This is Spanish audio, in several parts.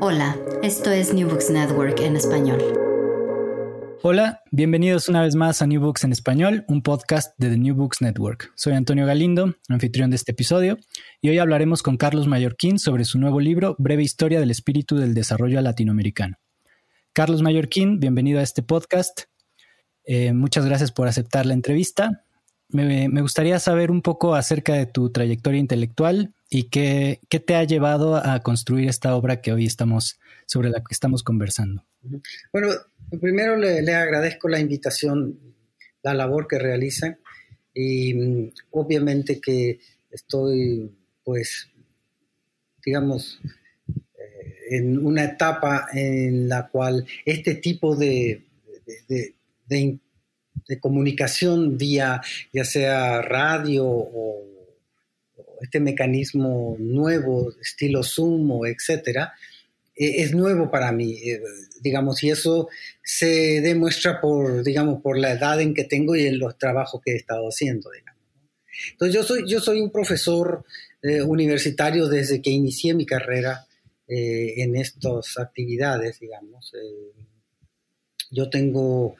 Hola, esto es New Books Network en español. Hola, bienvenidos una vez más a New Books en español, un podcast de The New Books Network. Soy Antonio Galindo, anfitrión de este episodio, y hoy hablaremos con Carlos Mallorquín sobre su nuevo libro, Breve Historia del Espíritu del Desarrollo Latinoamericano. Carlos Mallorquín, bienvenido a este podcast. Eh, muchas gracias por aceptar la entrevista. Me, gustaría saber un poco acerca de tu trayectoria intelectual y qué, qué, te ha llevado a construir esta obra que hoy estamos, sobre la que estamos conversando. Bueno, primero le, agradezco la invitación, la labor que realizan y mm, obviamente que estoy, pues, digamos, eh, en una etapa en la cual este tipo de comunicación vía ya sea radio o, este mecanismo nuevo, estilo Zoom o etcétera, eh, es nuevo para mí, eh, digamos, y eso se demuestra por, digamos, por la edad en que tengo y en los trabajos que he estado haciendo. Entonces yo soy, yo soy un profesor eh, universitario desde que inicié mi carrera en estas actividades, digamos. yo tengo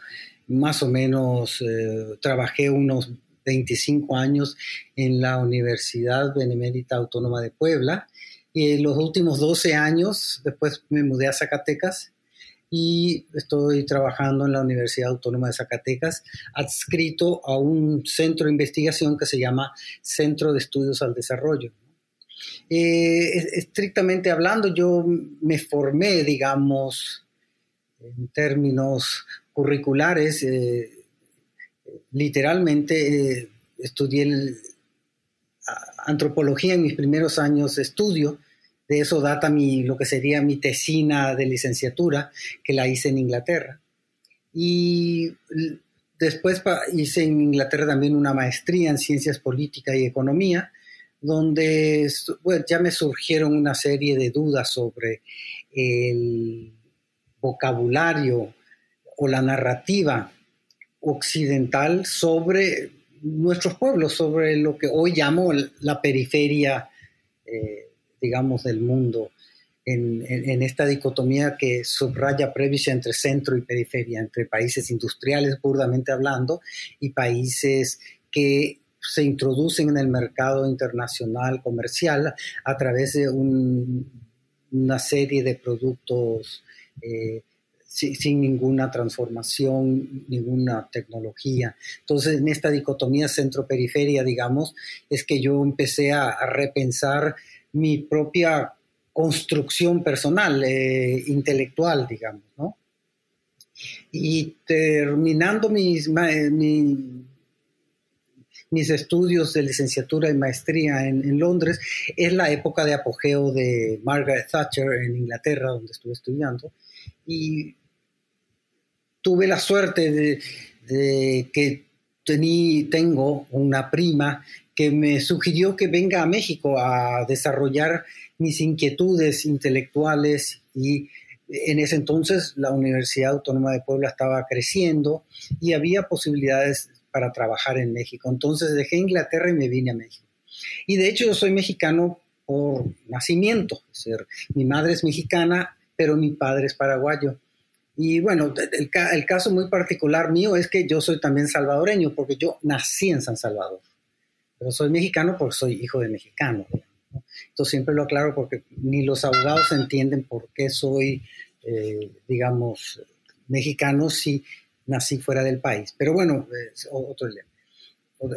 más o menos, eh, trabajé unos 25 años en la Universidad Benemérita Autónoma de Puebla y en los últimos 12 años después me mudé a Zacatecas y estoy trabajando en la Universidad Autónoma de Zacatecas, adscrito a un centro de investigación que se llama Centro de Estudios al Desarrollo. Eh, estrictamente hablando, yo me formé, digamos, en términos curriculares, eh, literalmente eh, estudié antropología en mis primeros años de estudio. De eso data mi, lo que sería mi tesina de licenciatura, que la hice en Inglaterra. Y después hice en Inglaterra también una maestría en ciencias políticas y economía, donde ya me surgieron una serie de dudas sobre el vocabulario o la narrativa occidental sobre nuestros pueblos, sobre lo que hoy llamo la periferia, eh, digamos, del mundo, en, esta dicotomía que subraya previa entre centro y periferia, entre países industriales, burdamente hablando, y países que se introducen en el mercado internacional comercial a través de un, una serie de productos eh, sin, ninguna transformación, ninguna tecnología. Entonces, en esta dicotomía centro-periferia, digamos, es que yo empecé a, repensar mi propia construcción personal, eh, intelectual, digamos, ¿no? Y terminando mis, mi, mis estudios de licenciatura y maestría en, en, Londres, es la época de apogeo de Margaret Thatcher en Inglaterra, donde estuve estudiando, y tuve la suerte de, de que tení, tengo una prima que me sugirió que venga a México a desarrollar mis inquietudes intelectuales y En ese entonces la Universidad Autónoma de Puebla estaba creciendo y había posibilidades para trabajar en México. Entonces dejé Inglaterra y me vine a México. Y de hecho yo soy mexicano por nacimiento. Es decir, mi madre es mexicana, pero mi padre es paraguayo. Y bueno, el, el, caso muy particular mío es que yo soy también salvadoreño, porque yo nací en San Salvador. Pero soy mexicano porque soy hijo de mexicano. Entonces siempre lo aclaro porque ni los abogados entienden por qué soy, eh, digamos, mexicano si nací fuera del país. Pero bueno, es otro,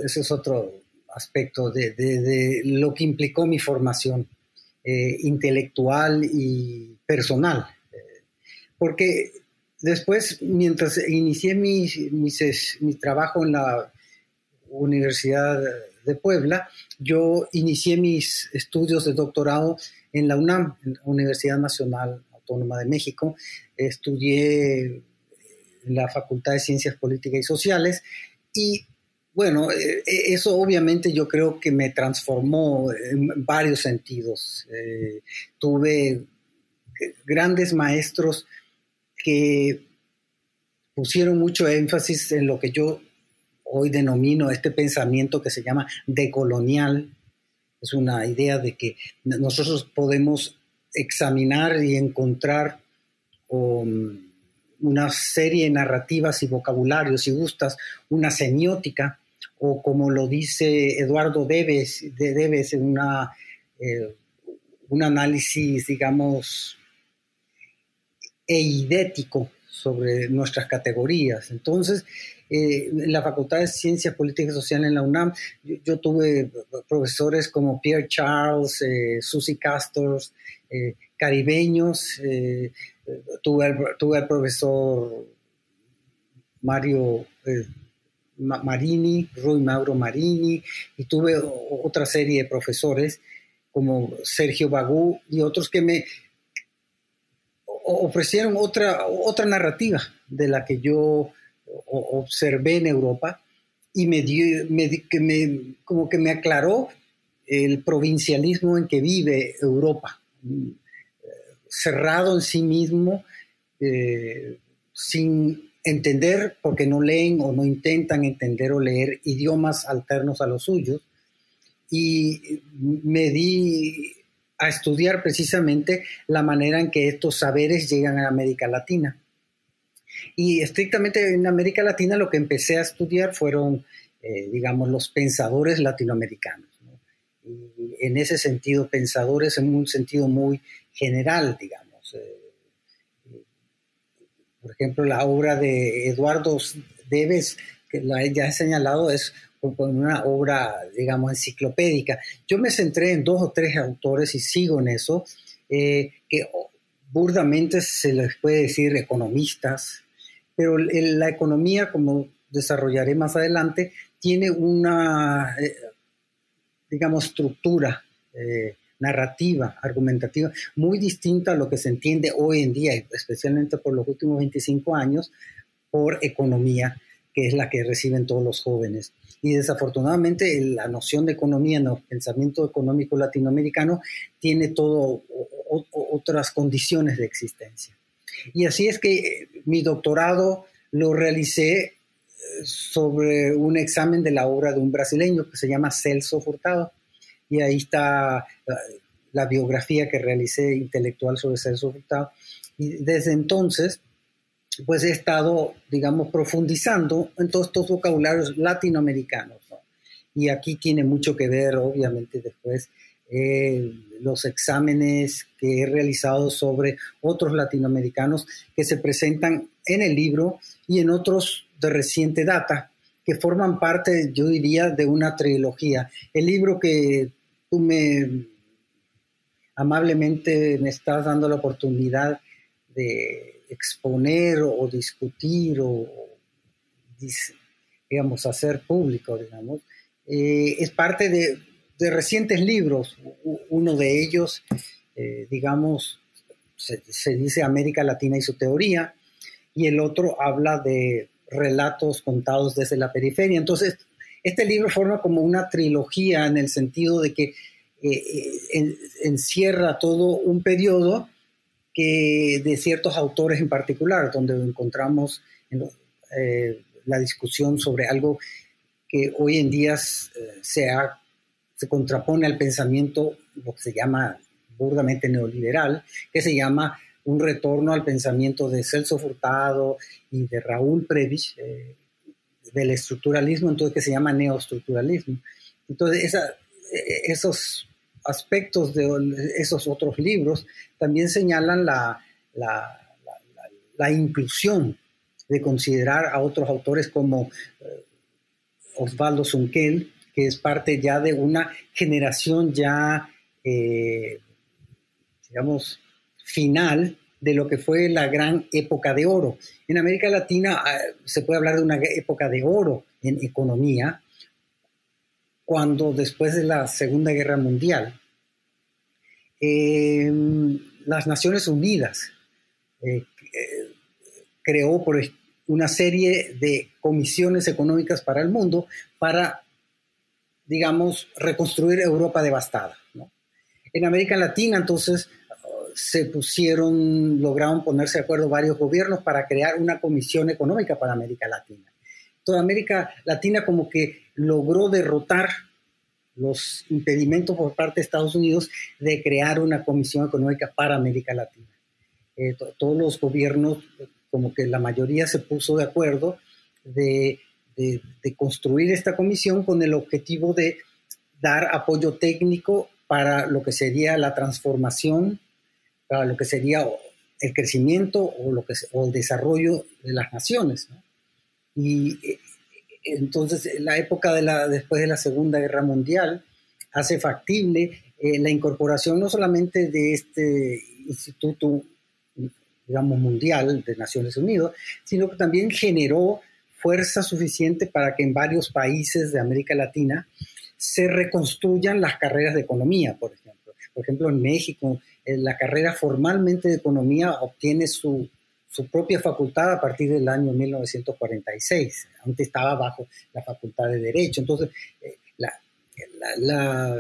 ese es otro aspecto de, de, lo que implicó mi formación eh, intelectual y personal. Eh, porque después, mientras inicié mi, mi, trabajo en la Universidad de Puebla, yo inicié mis estudios de doctorado en la UNAM, Universidad Nacional Autónoma de México. Estudié en la Facultad de Ciencias Políticas y Sociales y bueno, eh, eh, eso obviamente yo creo que me transformó en varios sentidos. Eh, tuve grandes maestros que pusieron mucho énfasis en lo que yo hoy denomino este pensamiento que se llama decolonial. Es una idea de que nosotros podemos examinar y encontrar um, una serie de narrativas y vocabularios, si gustas, una semiótica o como lo dice Eduardo Debes, de Debes en una, eh, un análisis, digamos, eidético sobre nuestras categorías. Entonces, eh, en la Facultad de Ciencias Políticas y Sociales en la UNAM, yo, tuve profesores como Pierre Charles, eh, Susie Castors, caribeños, tuve, tuve al profesor Mario Marini, Rui Mauro Marini, y tuve otra serie de profesores como Sergio Bagú y otros que me ofrecieron otra, otra narrativa de la que yo observé en Europa y me dio, que me, como que me aclaró el provincialismo en que vive Europa, cerrado en sí mismo, eh, sin entender, porque no leen o no intentan entender o leer idiomas alternos a los suyos. Y me di a estudiar precisamente la manera en que estos saberes llegan a América Latina. Y estrictamente en América Latina lo que empecé a estudiar fueron, eh, digamos, los pensadores latinoamericanos. En ese sentido, pensadores en un sentido muy general, digamos. Eh, por ejemplo, la obra de Eduardo Debes, que ya he señalado, es una obra, digamos, enciclopédica. Yo me centré en dos o tres autores y sigo en eso, eh, que burdamente se les puede decir economistas, pero la economía, como desarrollaré más adelante, tiene una, eh, digamos, estructura eh, narrativa, argumentativa, muy distinta a lo que se entiende hoy en día, especialmente por los últimos 25 años, por economía, que es la que reciben todos los jóvenes. Y desafortunadamente la noción de economía en el pensamiento económico latinoamericano tiene todo otras condiciones de existencia. Y así es que eh, mi doctorado lo realicé eh, sobre un examen de la obra de un brasileño que se llama Celso Furtado y ahí está la, biografía que realicé intelectual sobre Celso Furtado. Y desde entonces, pues he estado, digamos, profundizando en todos estos vocabularios latinoamericanos. Y aquí tiene mucho que ver, obviamente, después eh, los exámenes que he realizado sobre otros latinoamericanos que se presentan en el libro y en otros de reciente data, que forman parte, yo diría, de una trilogía. El libro que tú me amablemente me estás dando la oportunidad de exponer o, discutir o, digamos, hacer público, digamos, eh, es parte de, recientes libros. Uno de ellos, eh, digamos, se, dice América Latina y su teoría, y el otro habla de relatos contados desde la periferia. Entonces, este libro forma como una trilogía en el sentido de que eh, encierra todo un periodo que de ciertos autores en particular, donde encontramos eh, la discusión sobre algo que hoy en día eh, se, se contrapone al pensamiento, lo que se llama burdamente neoliberal, que se llama un retorno al pensamiento de Celso Furtado y de Raúl Previch, eh, del estructuralismo, entonces que se llama neoestructuralismo. Entonces, esos aspectos de esos otros libros también señalan la, la, la, inclusión de considerar a otros autores como eh, Osvaldo Sunkel, que es parte ya de una generación ya, eh, digamos, final de lo que fue la gran época de oro. En América Latina ah, se puede hablar de una época de oro en economía, cuando después de la Segunda Guerra Mundial, em, las Naciones Unidas eh, eh, creó una serie de comisiones económicas para el mundo para, digamos, reconstruir Europa devastada. En América Latina, entonces, se pusieron, lograron ponerse de acuerdo varios gobiernos para crear una comisión económica para América Latina. Toda América Latina como que logró derrotar los impedimentos por parte de Estados Unidos de crear una comisión económica para América Latina. Eh, todos los gobiernos, como que la mayoría se puso de acuerdo de, construir esta comisión con el objetivo de dar apoyo técnico para lo que sería la transformación para lo que sería el crecimiento o, lo que, o el desarrollo de las naciones. Y eh, entonces la época de la, después de la Segunda Guerra Mundial hace factible eh, la incorporación no solamente de este instituto, digamos, mundial de Naciones Unidas, sino que también generó fuerza suficiente para que en varios países de América Latina se reconstruyan las carreras de economía, por ejemplo. Por ejemplo, en México la carrera formalmente de economía obtiene su, propia facultad a partir del año 1946. Antes estaba bajo la facultad de Derecho. Entonces, eh,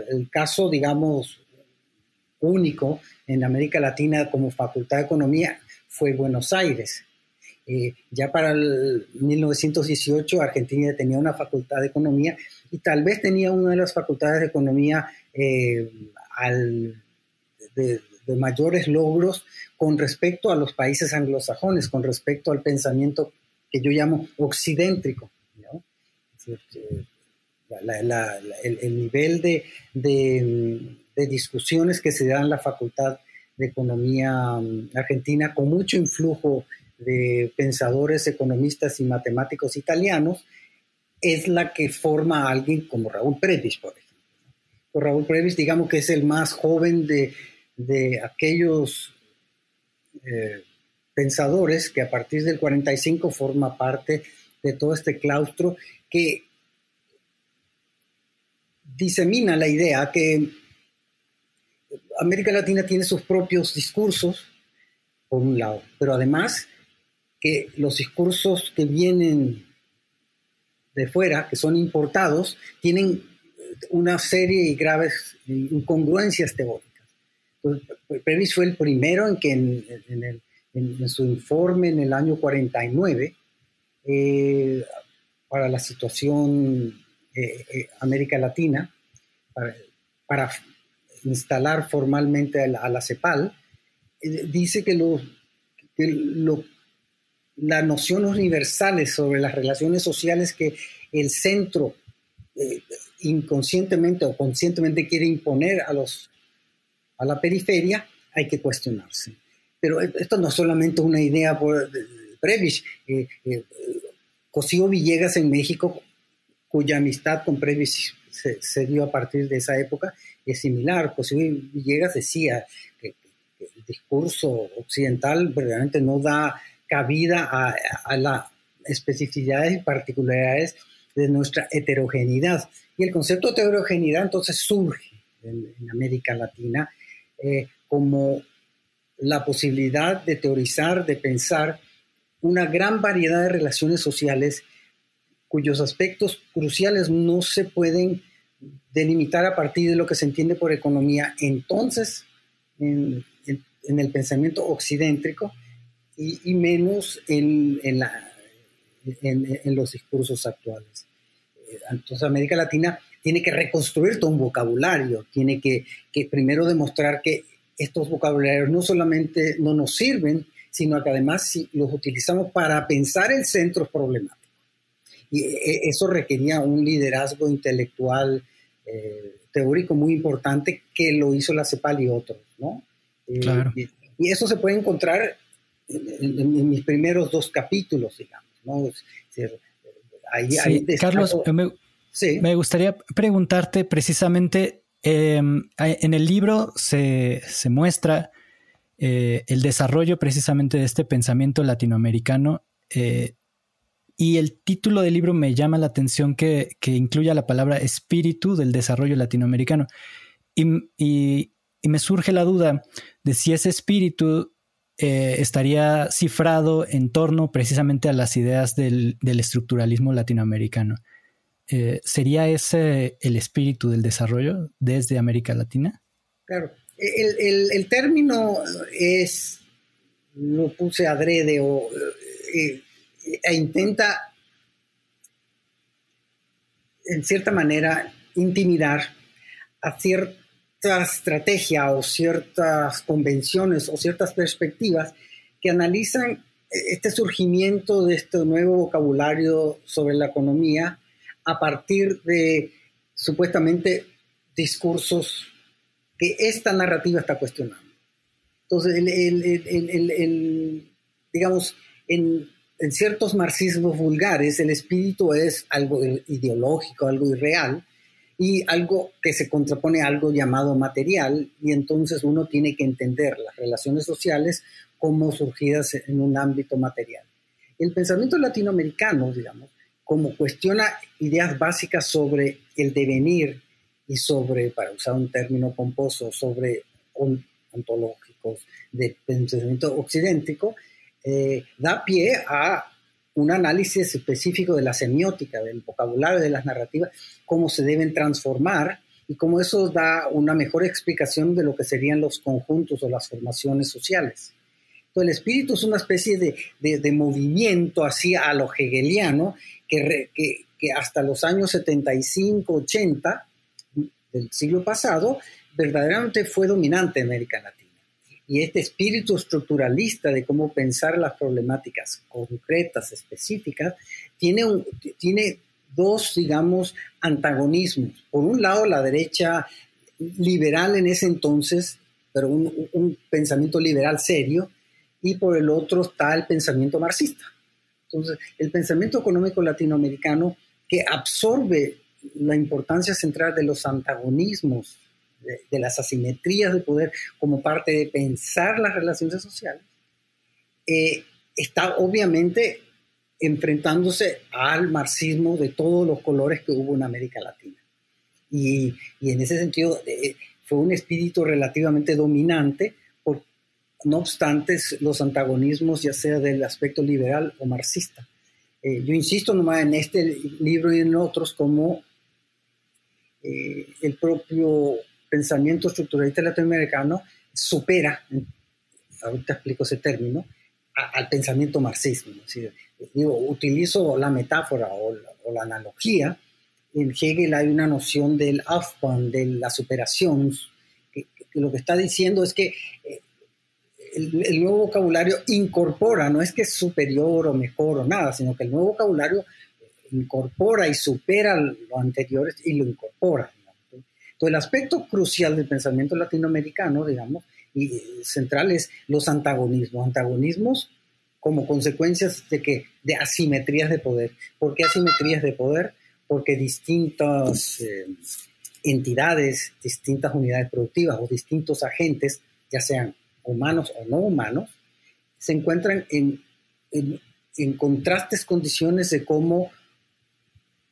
el caso, digamos, único en América Latina como facultad de economía fue Buenos Aires. Eh, ya para el 1918 Argentina tenía una facultad de economía y tal vez tenía una de las facultades de economía eh, al, de, de mayores logros con respecto a los países anglosajones, con respecto al pensamiento que yo llamo occidentrico. el, nivel de, de, discusiones que se dan en la Facultad de Economía mm, Argentina con mucho influjo de pensadores, economistas y matemáticos italianos, es la que forma a alguien como Raúl Previs, por ejemplo. Raúl Previs, digamos que es el más joven de, de aquellos eh, pensadores que a partir del 45 forma parte de todo este claustro que disemina la idea que América Latina tiene sus propios discursos, por un lado, pero además que los discursos que vienen de fuera, que son importados, tienen una serie de graves incongruencias teóricas. Previs fue el primero en que en, su informe en el año 49 eh, para la situación eh, eh, América Latina, para, instalar formalmente a la, CEPAL, dice que, lo, las nociones universales sobre las relaciones sociales que el centro inconscientemente o conscientemente quiere imponer a los a la periferia, hay que cuestionarse. Pero esto no es solamente una idea por Previs. Eh, eh, Cosío Villegas en México, cuya amistad con Previs se, dio a partir de esa época, es similar. Cosío Villegas decía que, el discurso occidental verdaderamente no da cabida a las especificidades y particularidades de nuestra heterogeneidad. Y el concepto de heterogeneidad entonces surge en América Latina eh, como la posibilidad de teorizar, de pensar una gran variedad de relaciones sociales cuyos aspectos cruciales no se pueden delimitar a partir de lo que se entiende por economía entonces, en, en el pensamiento occidentrico y, menos en, en, la, en, los discursos actuales. Eh, entonces América Latina tiene que reconstruir todo un vocabulario, tiene que, que primero demostrar que estos vocabularios no solamente no nos sirven, sino que además si los utilizamos para pensar el centro problemático. Y eh, eso requería un liderazgo intelectual eh, teórico muy importante que lo hizo la CEPAL y otros, ¿no? Claro. Y, eso se puede encontrar en, mis primeros dos capítulos, digamos, ¿no? Carlos, me, gustaría preguntarte precisamente, em, en el libro se, muestra eh, el desarrollo precisamente de este pensamiento latinoamericano eh, y el título del libro me llama la atención que, que incluya la palabra espíritu del desarrollo latinoamericano. y, me surge la duda de si ese espíritu eh, estaría cifrado en torno precisamente a las ideas del, estructuralismo latinoamericano. Eh, ¿Sería ese el espíritu del desarrollo desde América Latina? Claro, el, término es, lo puse adrede o eh, e intenta, en cierta manera, intimidar a cierto estrategia o ciertas convenciones o ciertas perspectivas que analizan este surgimiento de este nuevo vocabulario sobre la economía a partir de supuestamente discursos que esta narrativa está cuestionando. Entonces, el, digamos, en, en, ciertos marxismos vulgares, el espíritu es algo ideológico, algo irreal, y algo que se contrapone a algo llamado material, y entonces uno tiene que entender las relaciones sociales como surgidas en un ámbito material. El pensamiento latinoamericano, digamos, como cuestiona ideas básicas sobre el devenir y sobre, para usar un término pomposo, sobre ontológicos de pensamiento occidentíco, eh, da pie a un análisis específico de la semiótica, del vocabulario de las narrativas, cómo se deben transformar y cómo eso da una mejor explicación de lo que serían los conjuntos o las formaciones sociales. El espíritu es una especie de, movimiento así a lo hegeliano que, que, hasta los años 75, 80 del siglo pasado verdaderamente fue dominante en América Latina y este espíritu estructuralista de cómo pensar las problemáticas concretas, específicas, tiene, un, tiene dos, digamos, antagonismos. Por un lado, la derecha liberal en ese entonces, pero un pensamiento liberal serio, y por el otro está el pensamiento marxista. Entonces, el pensamiento económico latinoamericano que absorbe la importancia central de los antagonismos de, las asimetrías de poder como parte de pensar las relaciones sociales, eh, está obviamente enfrentándose al marxismo de todos los colores que hubo en América Latina. Y, y en ese sentido eh, fue un espíritu relativamente dominante, no obstante los antagonismos ya sea del aspecto liberal o marxista. Eh, yo insisto nomás en este libro y en otros como el propio pensamiento estructuralista latinoamericano supera, ahorita explico ese término, al pensamiento marxismo. digo, utilizo la metáfora o la, analogía. En Hegel hay una noción del Aufbau, de la superación, que, lo que está diciendo es que eh, el, nuevo vocabulario incorpora, no es que es superior o mejor o nada, sino que el nuevo vocabulario incorpora y supera lo anterior y lo incorpora el aspecto crucial del pensamiento latinoamericano, digamos, y central es los antagonismos. Antagonismos como consecuencias de que de asimetrías de poder. ¿Por qué asimetrías de poder? Porque distintas eh, entidades, distintas unidades productivas o distintos agentes, ya sean humanos o no humanos, se encuentran en, en contrastes condiciones de cómo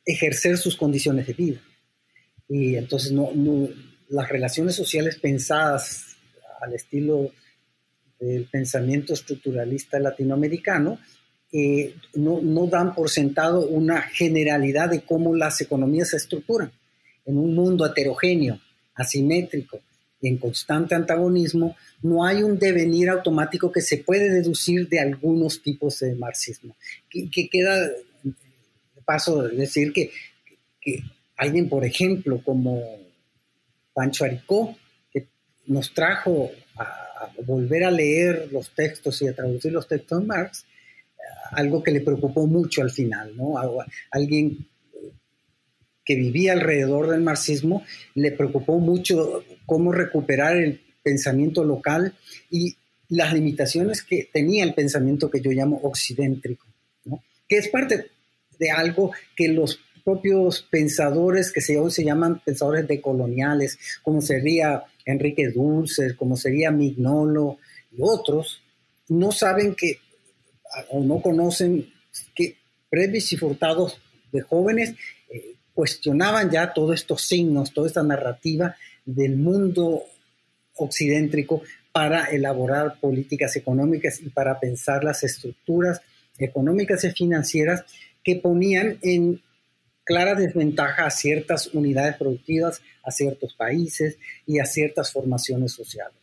ejercer sus condiciones de vida. Y entonces no, las relaciones sociales pensadas al estilo del pensamiento estructuralista latinoamericano eh, no, no, dan por sentado una generalidad de cómo las economías se estructuran en un mundo heterogéneo, asimétrico, en constante antagonismo, no hay un devenir automático que se puede deducir de algunos tipos de marxismo. Que, queda de paso decir que, que alguien, por ejemplo, como Pancho Aricó, que nos trajo a, volver a leer los textos y a traducir los textos de Marx, algo que le preocupó mucho al final, ¿no? Alguien que vivía alrededor del marxismo le preocupó mucho cómo recuperar el pensamiento local y las limitaciones que tenía el pensamiento que yo llamo occidentrico, ¿no? que es parte de algo que los propios pensadores que se, hoy se llaman pensadores decoloniales, como sería Enrique Dulce, como sería Mignolo y otros, no saben que o no conocen que Previs y Furtados de jóvenes cuestionaban ya todos estos signos, toda esta narrativa del mundo occidentrico para elaborar políticas económicas y para pensar las estructuras económicas y financieras que ponían en clara desventaja a ciertas unidades productivas, a ciertos países y a ciertas formaciones sociales.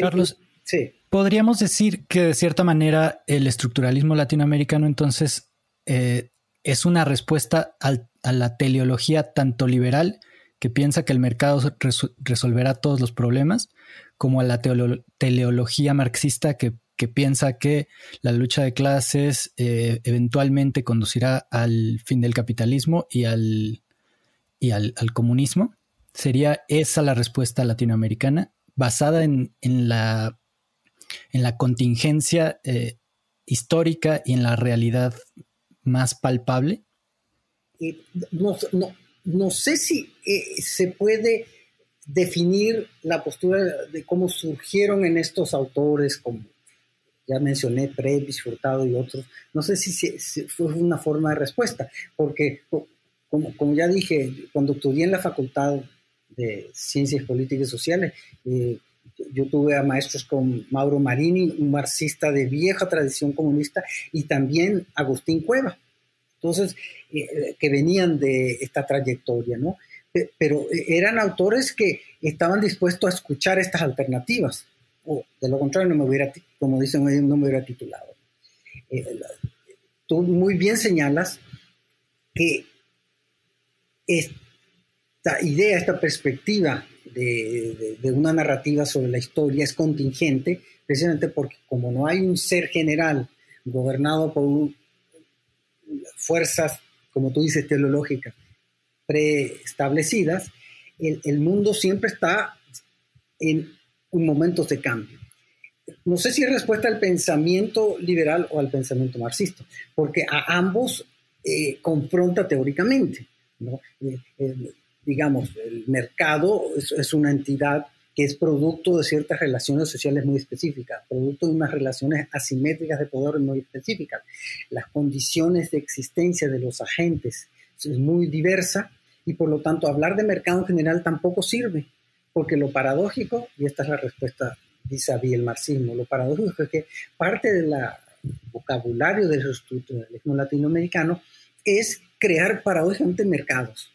Carlos, sí. podríamos decir que de cierta manera el estructuralismo latinoamericano entonces eh, es una respuesta a la teleología tanto liberal que piensa que el mercado resolverá todos los problemas, como a la teleología marxista que que piensa que la lucha de clases eh, eventualmente conducirá al fin del capitalismo y al, y al, comunismo. ¿Sería esa la respuesta latinoamericana basada en, la, en la contingencia eh, histórica y en la realidad más palpable? Eh, no, sé si se puede definir la postura de cómo surgieron en estos autores como ya mencioné Previs, Furtado y otros, no sé si, fue una forma de respuesta, porque como, como, ya dije, cuando estudié en la Facultad de Ciencias Políticas y Sociales, eh, yo tuve a maestros como Mauro Marini, un marxista de vieja tradición comunista, y también Agustín Cueva, entonces, eh, que venían de esta trayectoria, ¿no? Pero eran autores que estaban dispuestos a escuchar estas alternativas o de lo contrario no me hubiera, como dicen no me hubiera titulado. Eh, tú muy bien señalas que esta idea, esta perspectiva de, una narrativa sobre la historia es contingente, precisamente porque como no hay un ser general gobernado por fuerzas, como tú dices, teleológicas preestablecidas, el, el mundo siempre está en momentos de cambio. No sé si es respuesta al pensamiento liberal o al pensamiento marxista, porque a ambos eh, confronta teóricamente. Eh, digamos, el mercado es, una entidad que es producto de ciertas relaciones sociales muy específicas, producto de unas relaciones asimétricas de poder muy específicas. Las condiciones de existencia de los agentes es muy diversa y por lo tanto hablar de mercado en general tampoco sirve, porque lo paradójico, y esta es la respuesta vis a el marxismo, lo paradójico es que parte del vocabulario del estructuralismo latinoamericano es crear paradójicamente mercados.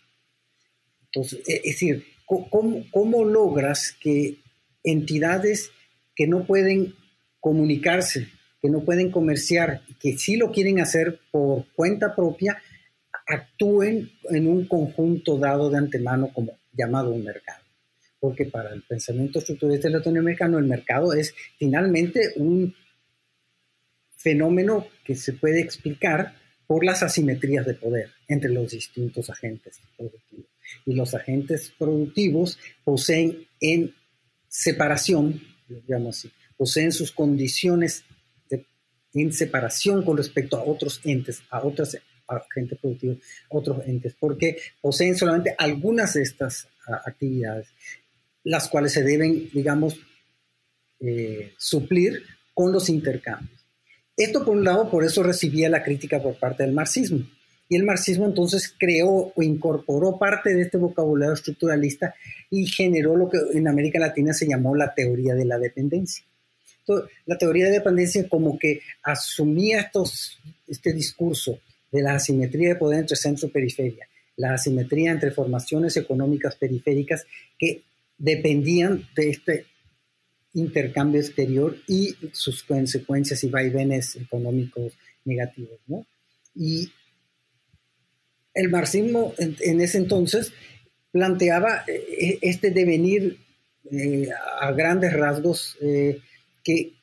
Entonces, e, es decir, ¿cómo, ¿cómo logras que entidades que no pueden comunicarse, que no pueden comerciar, que sí lo quieren hacer por cuenta propia, actúen en un conjunto dado de antemano como llamado un mercado? porque para el pensamiento estructuralista latinoamericano el mercado es finalmente un fenómeno que se puede explicar por las asimetrías de poder entre los distintos agentes productivos. Y los agentes productivos poseen en separación, digamos así, poseen sus condiciones en separación con respecto a otros entes, a otros agentes productivos, otros entes, porque poseen solamente algunas de estas actividades las cuales se deben, digamos, eh, suplir con los intercambios. Esto por un lado, por eso recibía la crítica por parte del marxismo. Y el marxismo entonces creó o incorporó parte de este vocabulario estructuralista y generó lo que en América Latina se llamó la teoría de la dependencia. Entonces, la teoría de dependencia como que asumía estos, este discurso de la asimetría de poder entre centro y periferia, la asimetría entre formaciones económicas periféricas que dependían de este intercambio exterior y sus consecuencias y vaivenes económicos negativos. ¿no? Y el marxismo en, ese entonces planteaba eh, este devenir eh, a grandes rasgos eh, que,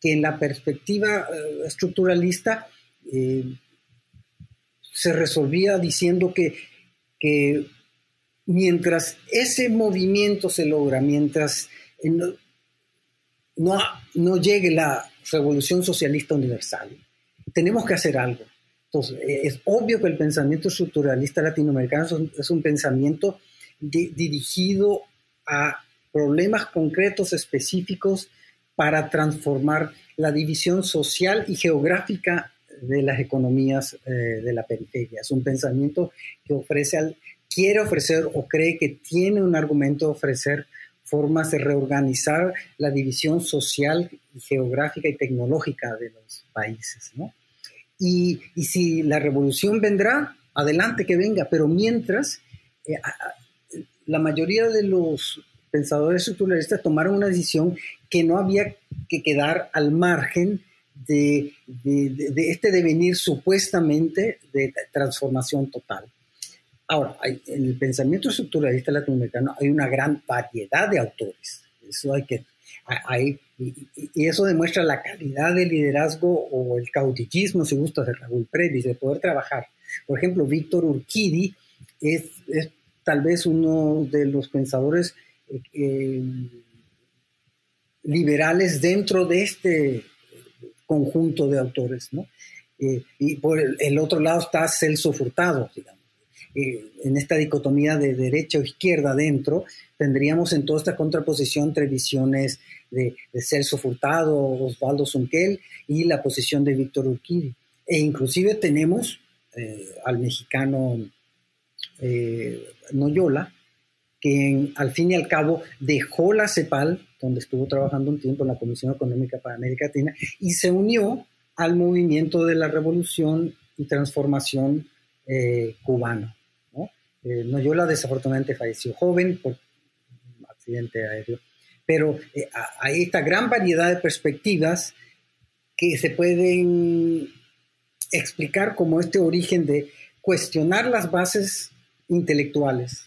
que, en la perspectiva estructuralista se resolvía diciendo que, que mientras ese movimiento se logra, mientras no, llegue la revolución socialista universal, tenemos que hacer algo. Entonces, eh, es obvio que el pensamiento estructuralista latinoamericano es un, pensamiento dirigido a problemas concretos específicos para transformar la división social y geográfica de las economías eh, de la periferia. Es un pensamiento que ofrece al, quiere ofrecer o cree que tiene un argumento de ofrecer formas de reorganizar la división social, geográfica y tecnológica de los países. ¿no? Y, si la revolución vendrá, adelante que venga, pero mientras, eh, la mayoría de los pensadores estructuralistas tomaron una decisión que no había que quedar al margen de este devenir supuestamente de transformación total. Ahora, en el pensamiento estructuralista latinoamericano hay una gran variedad de autores. Eso hay que, hay, y, eso demuestra la calidad del liderazgo o el caudillismo, si gusta, de Raúl Previs, de poder trabajar. Por ejemplo, Víctor Urquidi es, tal vez uno de los pensadores eh, eh, liberales dentro de este conjunto de autores, ¿no? Eh, y por el, el, otro lado está Celso Furtado, digamos eh, en esta dicotomía de derecha o izquierda dentro, tendríamos en toda esta contraposición entre visiones de, Celso Furtado, Osvaldo Zunquel y la posición de Víctor Urquidi. E inclusive tenemos eh, al mexicano eh, Noyola, que al fin y al cabo dejó la CEPAL, donde estuvo trabajando un tiempo en la Comisión Económica para América Latina, y se unió al movimiento de la revolución y transformación cubano. Eh, Noyola desafortunadamente falleció joven por accidente aéreo, pero eh, hay esta gran variedad de perspectivas que se pueden explicar como este origen de cuestionar las bases intelectuales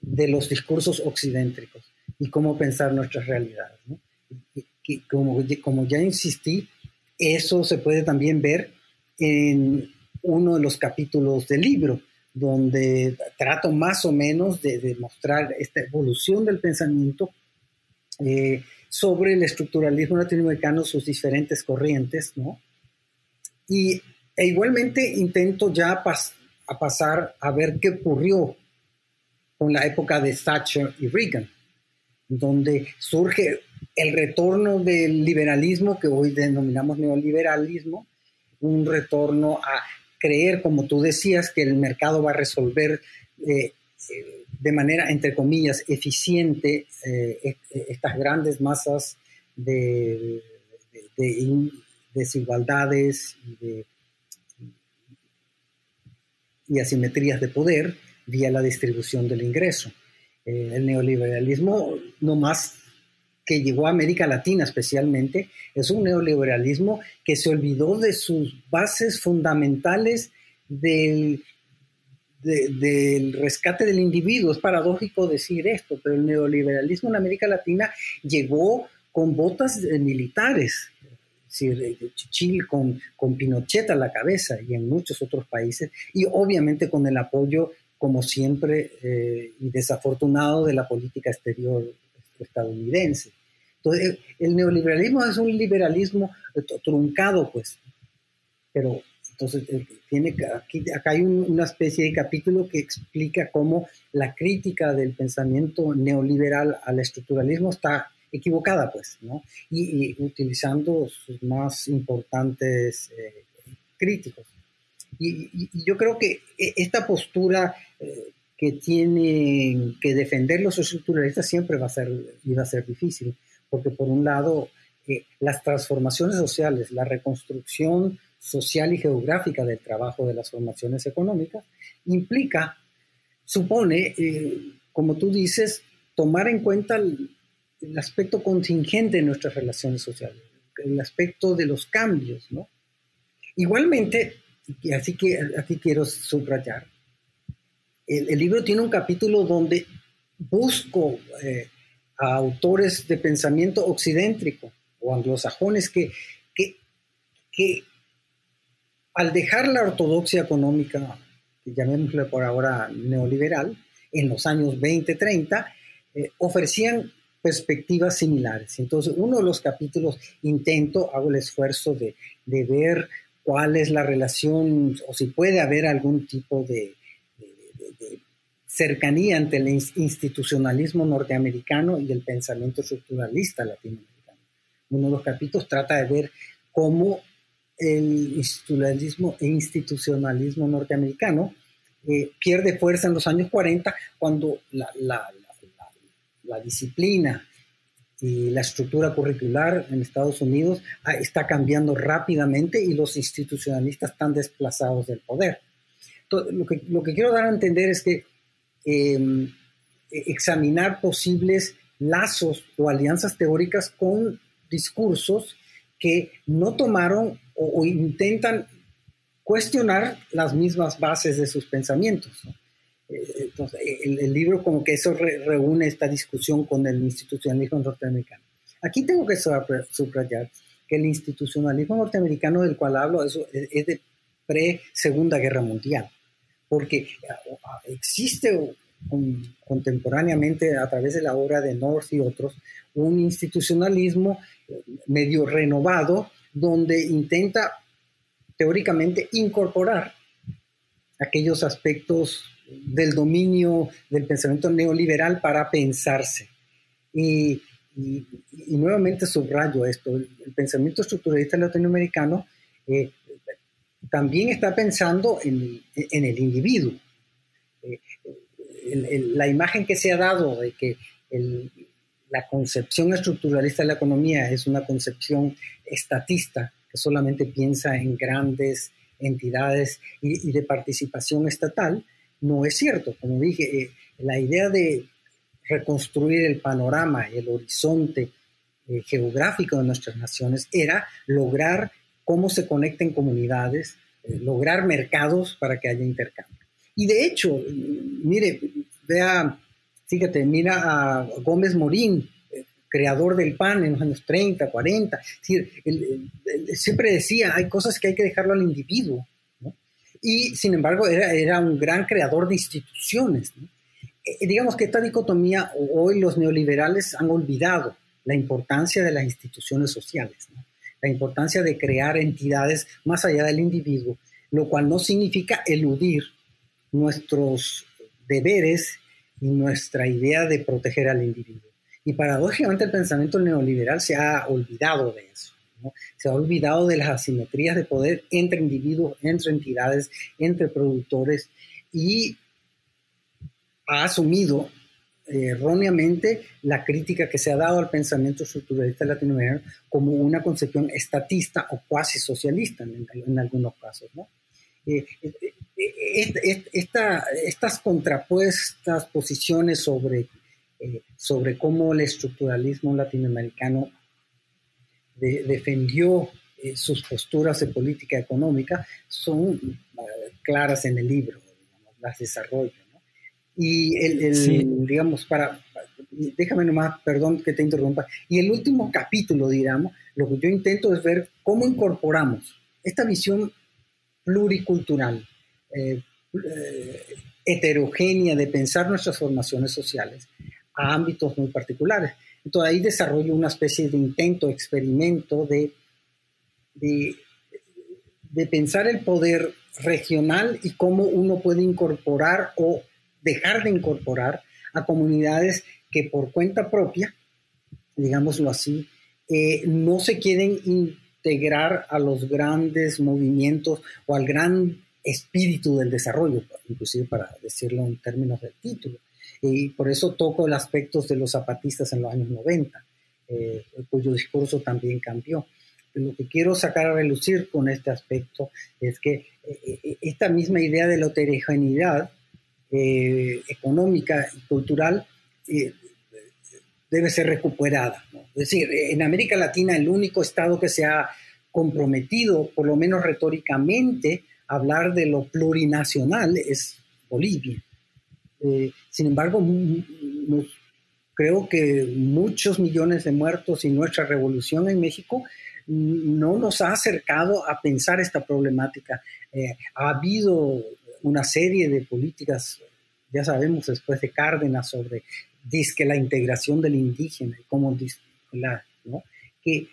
de los discursos occidentricos y cómo pensar nuestras realidades. como, como ya insistí, eso se puede también ver en uno de los capítulos del libro, donde trato más o menos de demostrar esta evolución del pensamiento eh, sobre el estructuralismo latinoamericano, sus diferentes corrientes, ¿no? Y e igualmente intento ya a pasar a ver qué ocurrió con la época de Thatcher y Reagan, donde surge el retorno del liberalismo que hoy denominamos neoliberalismo, un retorno a creer, como tú decías, que el mercado va a resolver eh, eh, de manera, entre comillas, eficiente eh, estas grandes masas de, desigualdades y, y, asimetrías de poder vía la distribución del ingreso. el neoliberalismo no más que llegó a América Latina especialmente, es un neoliberalismo que se olvidó de sus bases fundamentales del, rescate del individuo. Es paradójico decir esto, pero el neoliberalismo en América Latina llegó con botas militares, Chile con, con Pinochet a la cabeza y en muchos otros países, y obviamente con el apoyo, como siempre, eh, y desafortunado de la política exterior estadounidense. Entonces, el neoliberalismo es un liberalismo eh, truncado, pues. Pero entonces, eh, tiene, aquí, acá hay una especie de capítulo que explica cómo la crítica del pensamiento neoliberal al estructuralismo está equivocada, pues, ¿no? Y, utilizando sus más importantes eh, críticos. Y, yo creo que esta postura que tienen que defender los estructuralistas siempre va a ser, va a ser difícil porque por un lado, eh, las transformaciones sociales, la reconstrucción social y geográfica del trabajo de las formaciones económicas, implica, supone, eh, como tú dices, tomar en cuenta el, aspecto contingente de nuestras relaciones sociales, el aspecto de los cambios, ¿no? Igualmente, así que aquí quiero subrayar, el, libro tiene un capítulo donde busco eh, a autores de pensamiento occidéntrico o anglosajones que, que, que al dejar la ortodoxia económica, llamémosle por ahora neoliberal, en los años 20, 30, eh, ofrecían perspectivas similares. Entonces, uno de los capítulos intento, hago el esfuerzo de, de ver cuál es la relación o si puede haber algún tipo de, cercanía entre el institucionalismo norteamericano y el pensamiento estructuralista latinoamericano. Uno de los capítulos trata de ver cómo el institucionalismo, e institucionalismo norteamericano eh, pierde fuerza en los años 40 cuando la, la, la, disciplina y la estructura curricular en Estados Unidos ah, está cambiando rápidamente y los institucionalistas están desplazados del poder. Entonces, lo, que, lo que quiero dar a entender es que em, examinar posibles lazos o alianzas teóricas con discursos que no tomaron o intentan cuestionar las mismas bases de sus pensamientos. Eh, entonces, el, libro como que eso reúne esta discusión con el institucionalismo norteamericano. Aquí tengo que subrayar que el institucionalismo norteamericano del cual hablo es, es de pre-segunda guerra mundial, porque ah, existe contemporáneamente a través de la obra de North y otros un institucionalismo eh, medio renovado donde intenta teóricamente incorporar aquellos aspectos del dominio del pensamiento neoliberal para pensarse. Y, nuevamente subrayo esto, el, pensamiento estructuralista latinoamericano eh, también está pensando en, el individuo. Eh, la imagen que se ha dado de que la concepción estructuralista de la economía es una concepción estatista, que solamente piensa en grandes entidades y, de participación estatal, no es cierto. Como dije, eh, la idea de reconstruir el panorama el horizonte eh, geográfico de nuestras naciones era lograr cómo se conecten comunidades, eh, lograr mercados para que haya intercambio. Y de hecho, mire, vea, fíjate, mira a Gómez Morín, creador del PAN en los años 30, 40. siempre decía, hay cosas que hay que dejarlo al individuo. Y sin embargo, era, era, un gran creador de instituciones. Eh, digamos que esta dicotomía, hoy los neoliberales han olvidado la importancia de las instituciones sociales, la importancia de crear entidades más allá del individuo, lo cual no significa eludir nuestros deberes y nuestra idea de proteger al individuo. Y paradójicamente el pensamiento neoliberal se ha olvidado de eso. Se ha olvidado de las asimetrías de poder entre individuos, entre entidades, entre productores y ha asumido erróneamente la crítica que se ha dado al pensamiento estructuralista latinoamericano como una concepción estatista o cuasi socialista en, algunos casos. Eh, eh, estas contrapuestas posiciones sobre eh, sobre cómo el estructuralismo latinoamericano defendió eh, sus posturas de política económica son eh, claras en el libro, las desarrollo. Y el, digamos, para, déjame nomás, perdón que te interrumpa, y el último capítulo, digamos, lo que yo intento es ver cómo incorporamos esta visión pluricultural, heterogénea de pensar nuestras formaciones sociales a ámbitos muy particulares. Entonces ahí desarrollo una especie de intento, experimento de, de, pensar el poder regional y cómo uno puede incorporar o dejar de incorporar a comunidades que por cuenta propia, digámoslo así, eh, no se quieren integrar a los grandes movimientos o al gran espíritu del desarrollo, inclusive para decirlo en términos del título y por eso toco el aspecto de los zapatistas en los años 90, eh, cuyo discurso también cambió. Lo que quiero sacar a relucir con este aspecto es que eh, esta misma idea de la heterogeneidad económica y cultural debe ser recuperada. Es decir, en América Latina el único Estado que se ha comprometido, por lo menos retóricamente, a hablar de lo plurinacional es Bolivia. Eh, sin embargo, creo que muchos millones de muertos y nuestra revolución en México no nos ha acercado a pensar esta problemática. Eh, ha habido una serie de políticas, ya sabemos después de Cárdenas, sobre que la integración del indígena, como la, que,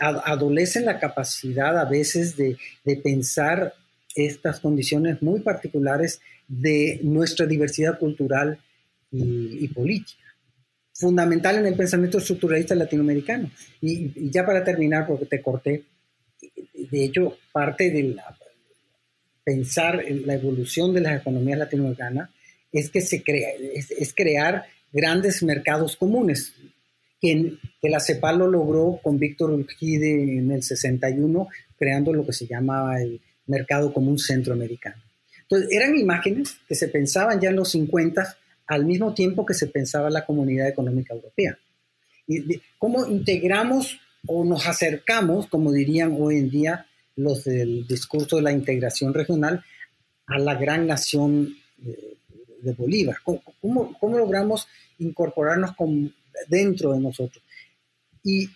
adolecen la capacidad a veces de, de pensar estas condiciones muy particulares de nuestra diversidad cultural y, política fundamental en el pensamiento estructuralista latinoamericano. Y, ya para terminar, porque te corté, de hecho, parte de pensar en la evolución de las economías latinoamericanas es que se crea, es, crear grandes mercados comunes, que, que, la CEPAL lo logró con Víctor Urquide en el 61, creando lo que se llama el mercado común centroamericano. Entonces, eran imágenes que se pensaban ya en los 50 al mismo tiempo que se pensaba la comunidad económica europea. Y ¿Cómo integramos o nos acercamos, como dirían hoy en día los del discurso de la integración regional, a la gran nación de, Bolívar? ¿Cómo, ¿Cómo, logramos incorporarnos con, dentro de nosotros? Y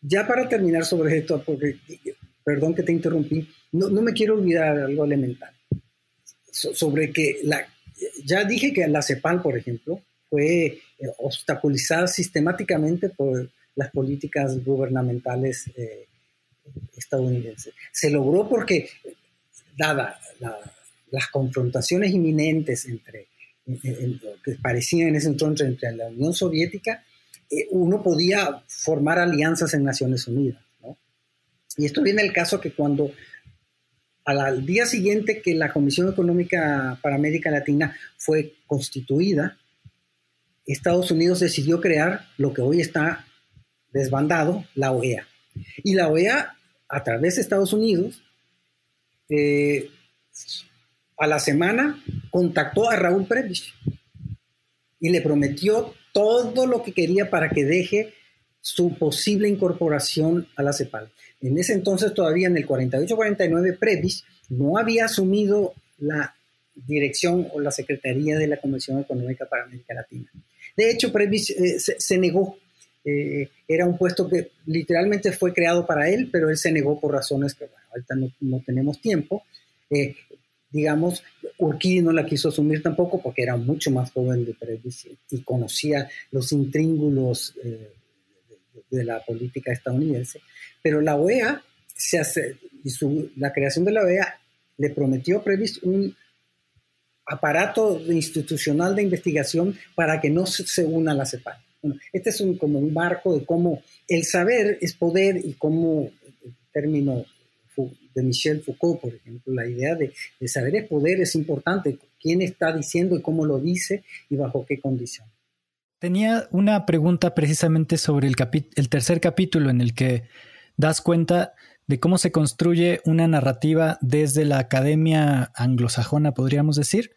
ya para terminar sobre esto, porque, perdón que te interrumpí, no, no me quiero olvidar algo elemental, sobre que la, ya dije que la CEPAL, por ejemplo, fue eh, obstaculizada sistemáticamente por las políticas gubernamentales eh, estadounidenses. Se logró porque, dada las confrontaciones inminentes entre, que parecían en ese entonces entre la Unión Soviética, eh, uno podía formar alianzas en Naciones Unidas. Y esto viene el caso que cuando al, día siguiente que la Comisión Económica para América Latina fue constituida, Estados Unidos decidió crear lo que hoy está desbandado, la OEA. Y la OEA, a través de Estados Unidos, eh, a la semana contactó a Raúl Prebisch y le prometió todo lo que quería para que deje su posible incorporación a la CEPAL. En ese entonces, todavía en el 48-49, Previs no había asumido la dirección o la secretaría de la Comisión Económica para América Latina. De hecho, Previs eh, se, negó. Eh, era un puesto que literalmente fue creado para él, pero él se negó por razones que, bueno, ahorita no, tenemos tiempo. Eh, digamos, Urquidi no la quiso asumir tampoco porque era mucho más joven de Previs y, conocía los intríngulos de la política estadounidense, pero la OEA se hace, la creación de la OEA le prometió previsto un aparato institucional de investigación para que no se una a la CEPAL. Este es un, como un marco de cómo el saber es poder y cómo el término de Michel Foucault, por ejemplo, la idea de, de saber es poder es importante, quién está diciendo y cómo lo dice y bajo qué condición. Tenía una pregunta precisamente sobre el, el tercer capítulo en el que das cuenta de cómo se construye una narrativa desde la academia anglosajona, podríamos decir,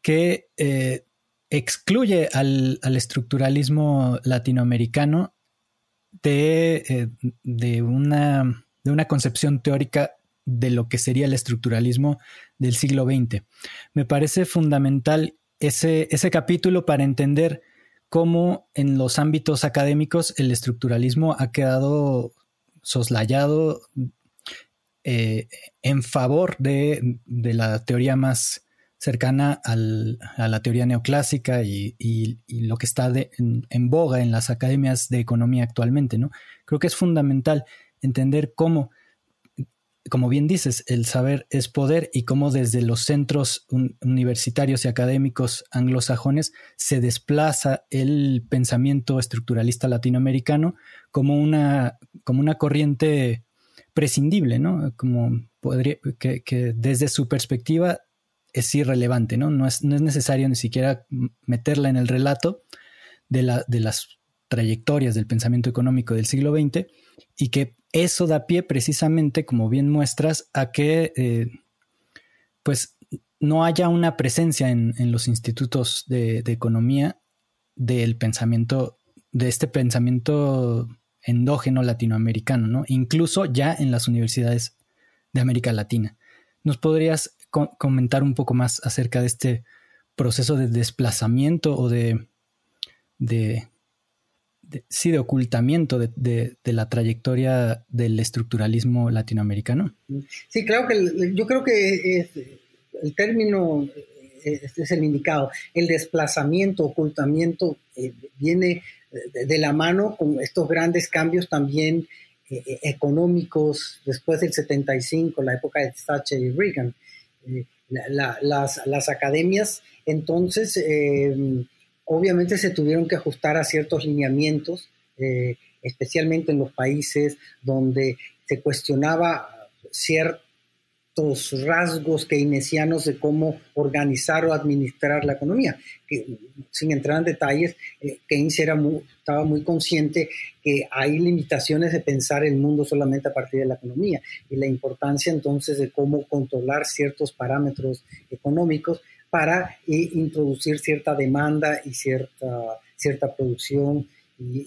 que eh, excluye al, estructuralismo latinoamericano eh, de, una, de, una, concepción teórica de lo que sería el estructuralismo del siglo XX. Me parece fundamental ese, ese capítulo para entender cómo en los ámbitos académicos el estructuralismo ha quedado soslayado eh, en favor de, la teoría más cercana a la teoría neoclásica y, lo que está en, boga en las academias de economía actualmente. ¿no? Creo que es fundamental entender cómo como bien dices, el saber es poder y cómo desde los centros universitarios y académicos anglosajones se desplaza el pensamiento estructuralista latinoamericano como una, como una corriente prescindible, ¿no? Como podría, que, desde su perspectiva es irrelevante, ¿no? No es, no es, necesario ni siquiera meterla en el relato de, la, de las trayectorias del pensamiento económico del siglo XX y que eso da pie precisamente, como bien muestras, a que eh, pues no haya una presencia en, los institutos de, economía del pensamiento de este pensamiento endógeno latinoamericano, ¿no? Incluso ya en las universidades de América Latina. ¿Nos podrías comentar un poco más acerca de este proceso de desplazamiento o de, de, sí, de ocultamiento de, la trayectoria del estructuralismo latinoamericano? Sí, claro que yo creo que el término es el indicado. El desplazamiento, ocultamiento, eh, viene de la mano con estos grandes cambios también eh, eh, económicos después del 75, la época de Thatcher y Reagan. Las, academias entonces obviamente se tuvieron que ajustar a ciertos lineamientos, especialmente en los países donde se cuestionaba cierto rasgos keynesianos de cómo organizar o administrar la economía. Sin entrar en detalles, eh, Keynes era estaba muy consciente que hay limitaciones de pensar el mundo solamente a partir de la economía y la importancia entonces de cómo controlar ciertos parámetros económicos para eh, introducir cierta demanda y cierta, cierta producción y eh,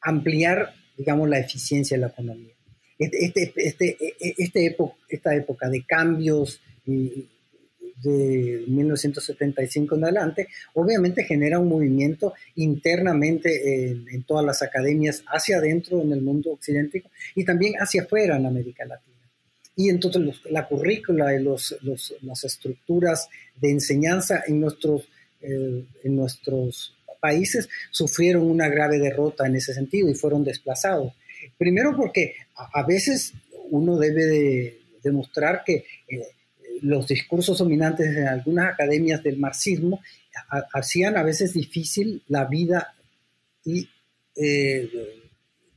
ampliar, digamos, la eficiencia de la economía. Este, este, este, este esta época de cambios de 1975 en adelante, obviamente genera un movimiento internamente en, todas las academias, hacia adentro en el mundo occidental y también hacia afuera en América Latina. Y entonces la currícula y los, las estructuras de enseñanza en nuestros, eh, en nuestros países sufrieron una grave derrota en ese sentido y fueron desplazados. Primero porque a, veces uno debe demostrar que eh, los discursos dominantes en algunas academias del marxismo hacían a veces difícil la vida y, eh,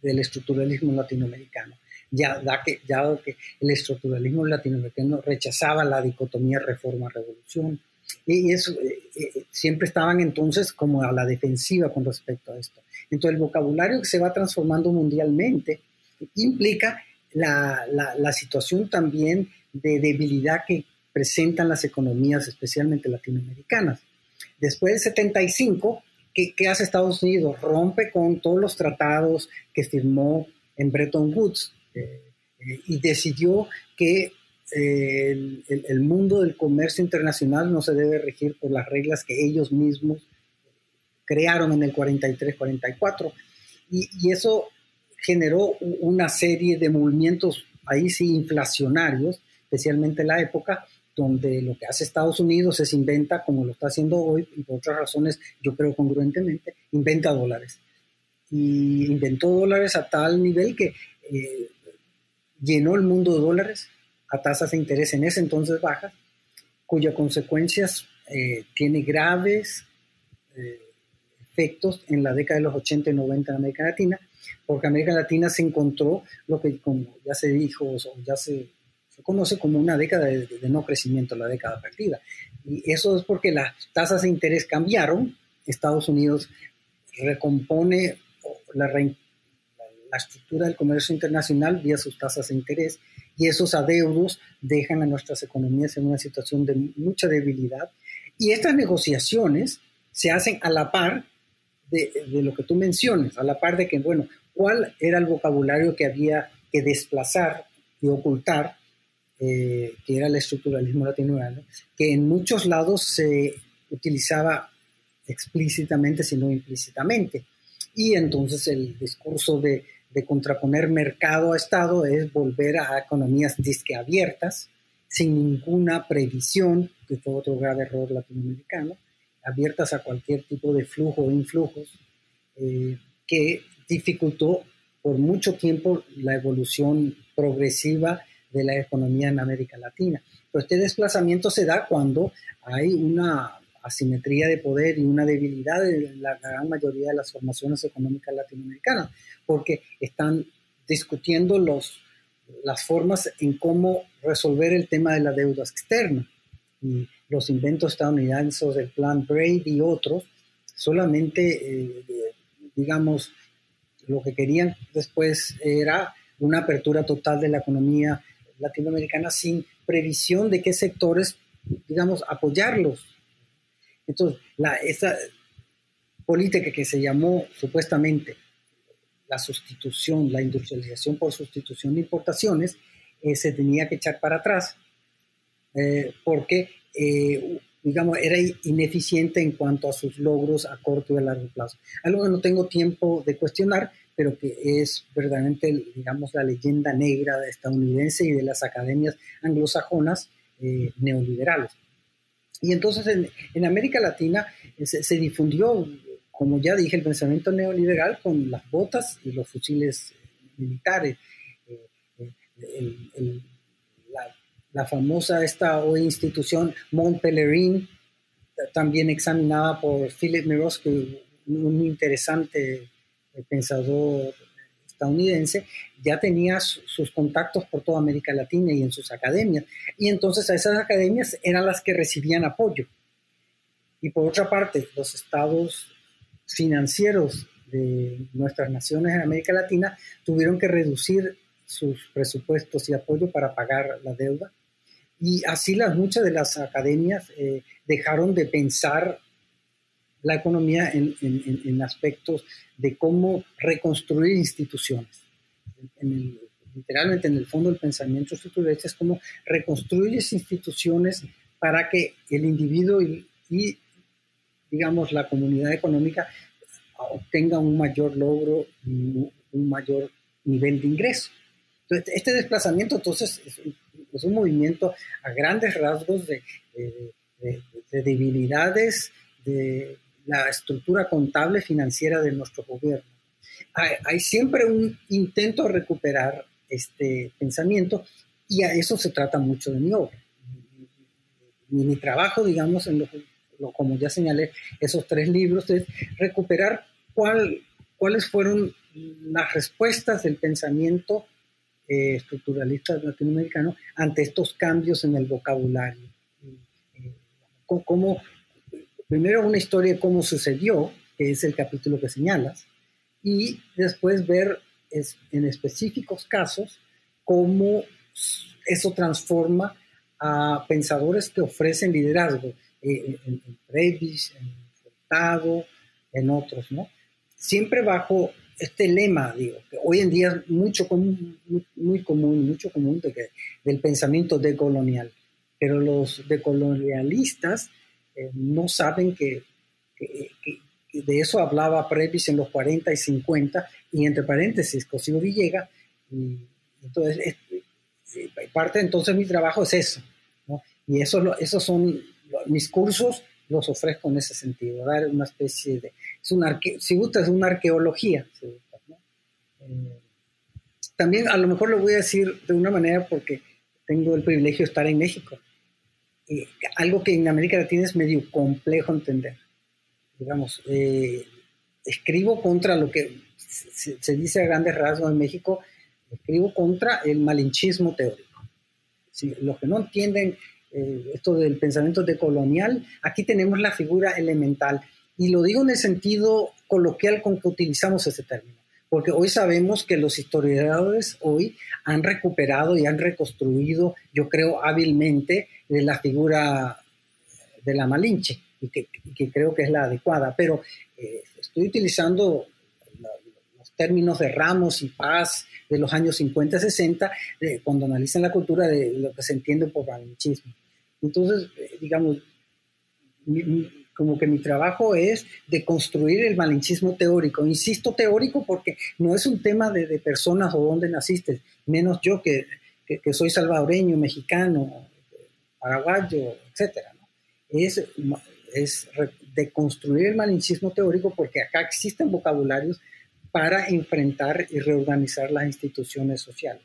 del estructuralismo latinoamericano. Ya, que, ya que el estructuralismo latinoamericano rechazaba la dicotomía reforma-revolución, y eso eh, siempre estaban entonces como a la defensiva con respecto a esto. Entonces el vocabulario que se va transformando mundialmente implica la, la, situación también de debilidad que presentan las economías, especialmente latinoamericanas. Después del 75, ¿qué, ¿qué, hace Estados Unidos? Rompe con todos los tratados que firmó en Bretton Woods eh, eh, y decidió que eh, el, el, mundo del comercio internacional no se debe regir por las reglas que ellos mismos crearon en el 43-44. Y, y, eso generó una serie de movimientos ahí sí inflacionarios, especialmente en la época donde lo que hace Estados Unidos es inventa, como lo está haciendo hoy, y por otras razones, yo creo congruentemente, inventa dólares. Y inventó dólares a tal nivel que eh, llenó el mundo de dólares a tasas de interés en ese entonces bajas, cuya consecuencias eh, tiene graves eh, efectos en la década de los 80 y 90 en América Latina, porque América Latina se encontró lo que, como ya se dijo, o ya se, se conoce como una década de, no crecimiento, la década perdida. Y eso es porque las tasas de interés cambiaron, Estados Unidos recompone la, la estructura del comercio internacional vía sus tasas de interés y esos adeudos dejan a nuestras economías en una situación de mucha debilidad. Y estas negociaciones se hacen a la par de, lo que tú mencionas, a la par de que, bueno, ¿cuál era el vocabulario que había que desplazar y ocultar, eh, que era el estructuralismo latinoamericano, que en muchos lados se utilizaba explícitamente, sino implícitamente. Y entonces el discurso de, de contraponer mercado a Estado es volver a economías disque abiertas, sin ninguna previsión, que fue otro grave error latinoamericano, abiertas a cualquier tipo de flujo o influjos, eh, que dificultó por mucho tiempo la evolución progresiva de la economía en América Latina. Pero este desplazamiento se da cuando hay una asimetría de poder y una debilidad en la gran mayoría de las formaciones económicas latinoamericanas, porque están discutiendo los, las formas en cómo resolver el tema de la deuda externa. Los inventos estadounidenses del plan Brady y otros, solamente, eh, digamos, lo que querían después era una apertura total de la economía latinoamericana sin previsión de qué sectores, digamos, apoyarlos. Entonces, la, esa, política que se llamó supuestamente la sustitución, la industrialización por sustitución de importaciones, eh, se tenía que echar para atrás eh, porque, eh, digamos, era ineficiente en cuanto a sus logros a corto y a largo plazo. Algo que no tengo tiempo de cuestionar, pero que es verdaderamente, digamos, la leyenda negra estadounidense y de las academias anglosajonas neoliberales. Y entonces en, América Latina se, difundió como ya dije, el pensamiento neoliberal con las botas y los fusiles militares. Eh, eh, la, famosa esta institución Mont Pelerin, también examinada por Philip Miroski, un interesante pensador estadounidense, ya tenía sus contactos por toda América Latina y en sus academias. Y entonces a esas academias eran las que recibían apoyo. Y por otra parte, los estados financieros de nuestras naciones en América Latina tuvieron que reducir sus presupuestos y apoyo para pagar la deuda. Y así las, muchas de las academias eh, dejaron de pensar la economía en, aspectos de cómo reconstruir instituciones. literalmente en el fondo del pensamiento estructuralista es cómo reconstruyes instituciones para que el individuo y digamos, la comunidad económica obtenga un mayor logro y un mayor nivel de ingreso. Este desplazamiento, entonces, es un, movimiento a grandes rasgos de, debilidades de la estructura contable financiera de nuestro gobierno. Hay, siempre un intento de recuperar este pensamiento y a eso se trata mucho de mi obra. Mi, mi trabajo, digamos, en los como ya señalé, esos tres libros, es recuperar cuál, cuáles fueron las respuestas del pensamiento eh, estructuralista latinoamericano ante estos cambios en el vocabulario. Eh, como, primero una historia de cómo sucedió, que es el capítulo que señalas, y después ver en específicos casos cómo eso transforma a pensadores que ofrecen liderazgo en, en en Furtado, en otros, ¿no? Siempre bajo este lema, digo, que hoy en día es mucho común, muy, común, mucho común de que, del pensamiento decolonial, pero los decolonialistas eh, no saben que, que, de eso hablaba Previs en los 40 y 50, y entre paréntesis, Cosío Villega, y entonces, parte entonces mi trabajo es eso, ¿no? y eso, esos son mis cursos los ofrezco en ese sentido, dar una especie de, es un si gusta, es una arqueología. Eh, también a lo mejor lo voy a decir de una manera porque tengo el privilegio de estar en México. algo que en América Latina es medio complejo entender. Digamos, eh, escribo contra lo que se, se, dice a grandes rasgos en México, escribo contra el malinchismo teórico. Si, los que no entienden eh, esto del pensamiento decolonial, aquí tenemos la figura elemental. Y lo digo en el sentido coloquial con que utilizamos ese término, porque hoy sabemos que los historiadores hoy han recuperado y han reconstruido, yo creo, hábilmente de la figura de la Malinche, y que, creo que es la adecuada, pero eh, estoy utilizando los términos de Ramos y Paz de los años 50 60, cuando analizan la cultura de lo que se entiende por malinchismo. Entonces, eh, digamos, como que mi trabajo es de construir el malinchismo teórico. Insisto teórico porque no es un tema de, personas o dónde naciste, menos yo que, soy salvadoreño, mexicano, paraguayo, etc. Es, es de construir el malinchismo teórico porque acá existen vocabularios para enfrentar y reorganizar las instituciones sociales.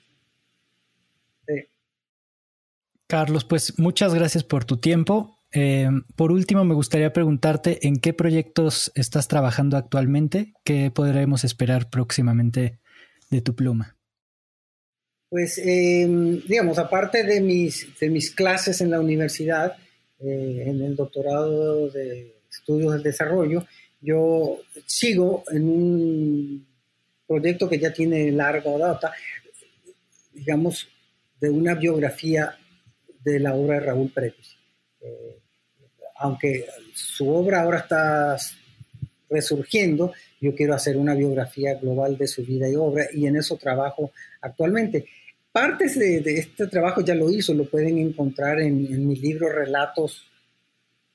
Carlos, pues muchas gracias por tu tiempo. Eh, por último, me gustaría preguntarte en qué proyectos estás trabajando actualmente, qué podremos esperar próximamente de tu pluma. Pues, em, digamos, aparte de mis, de mis clases en la universidad, eh, en el doctorado de estudios del desarrollo, yo sigo en un proyecto que ya tiene larga data, digamos, de una biografía de la obra de Raúl Previs. Eh, aunque su obra ahora está resurgiendo, yo quiero hacer una biografía global de su vida y obra y en eso trabajo actualmente. Partes de, este trabajo ya lo hizo, lo pueden encontrar en, mi libro Relatos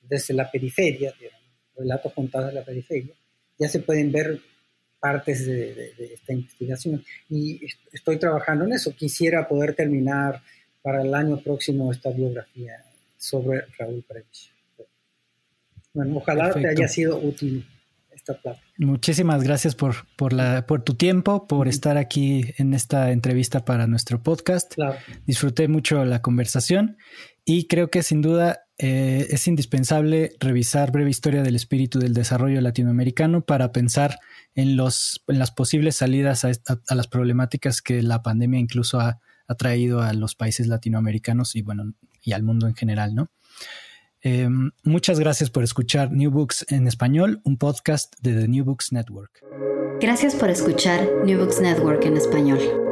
desde la periferia, Relatos contados de la periferia. Ya se pueden ver partes de, esta investigación y estoy trabajando en eso. Quisiera poder terminar para el año próximo esta biografía sobre Raúl Previch. Bueno, ojalá te haya sido útil esta plata. Muchísimas gracias por, por, la, por tu tiempo, por estar aquí en esta entrevista para nuestro podcast. Disfruté mucho la conversación y creo que sin duda eh, es indispensable revisar Breve Historia del Espíritu del Desarrollo Latinoamericano para pensar en, los, en las posibles salidas a, a, las problemáticas que la pandemia incluso ha, ha, traído a los países latinoamericanos y bueno, y al mundo en general, ¿no? Eh, muchas gracias por escuchar New Books en español, un podcast de The New Books Network. Gracias por escuchar New Books Network en español.